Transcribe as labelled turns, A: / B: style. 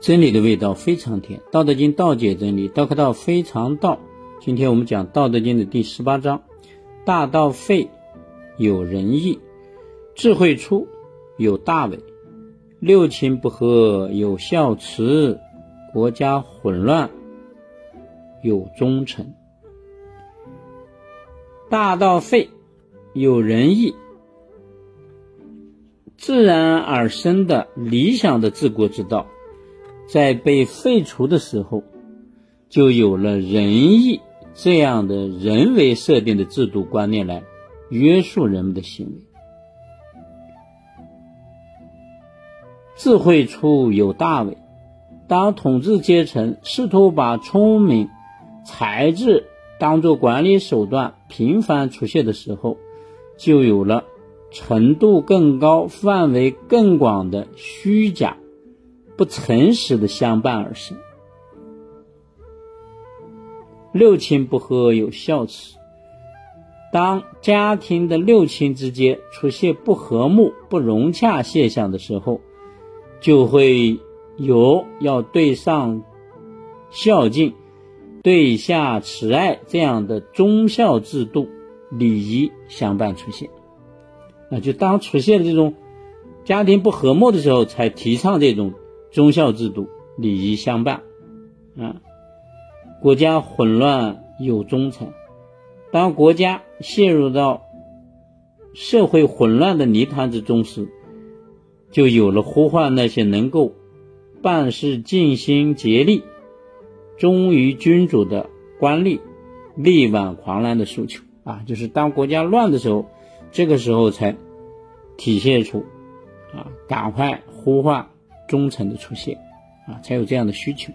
A: 真理的味道非常甜，《道德经》道解真理，道可道非常道。今天我们讲《道德经》的第十八章：大道废，有仁义；智慧出，有大伪；六亲不和，有孝慈；国家混乱，有忠臣。大道废，有仁义，自然而生的理想的治国之道。在被废除的时候，就有了仁义这样的人为设定的制度观念来约束人们的行为。智慧出有大伪，当统治阶层试图把聪明才智当做管理手段频繁出现的时候，就有了程度更高、范围更广的虚假。不诚实的相伴而生，六亲不和有孝慈。当家庭的六亲之间出现不和睦、不融洽现象的时候，就会有要对上孝敬、对下慈爱这样的忠孝制度、礼仪相伴出现。啊，就当出现这种家庭不和睦的时候，才提倡这种。忠孝制度、礼仪相伴，啊，国家混乱有忠臣。当国家陷入到社会混乱的泥潭之中时，就有了呼唤那些能够办事尽心竭力、忠于君主的官吏力挽狂澜的诉求。啊，就是当国家乱的时候，这个时候才体现出啊，赶快呼唤。忠诚的出现，啊，才有这样的需求。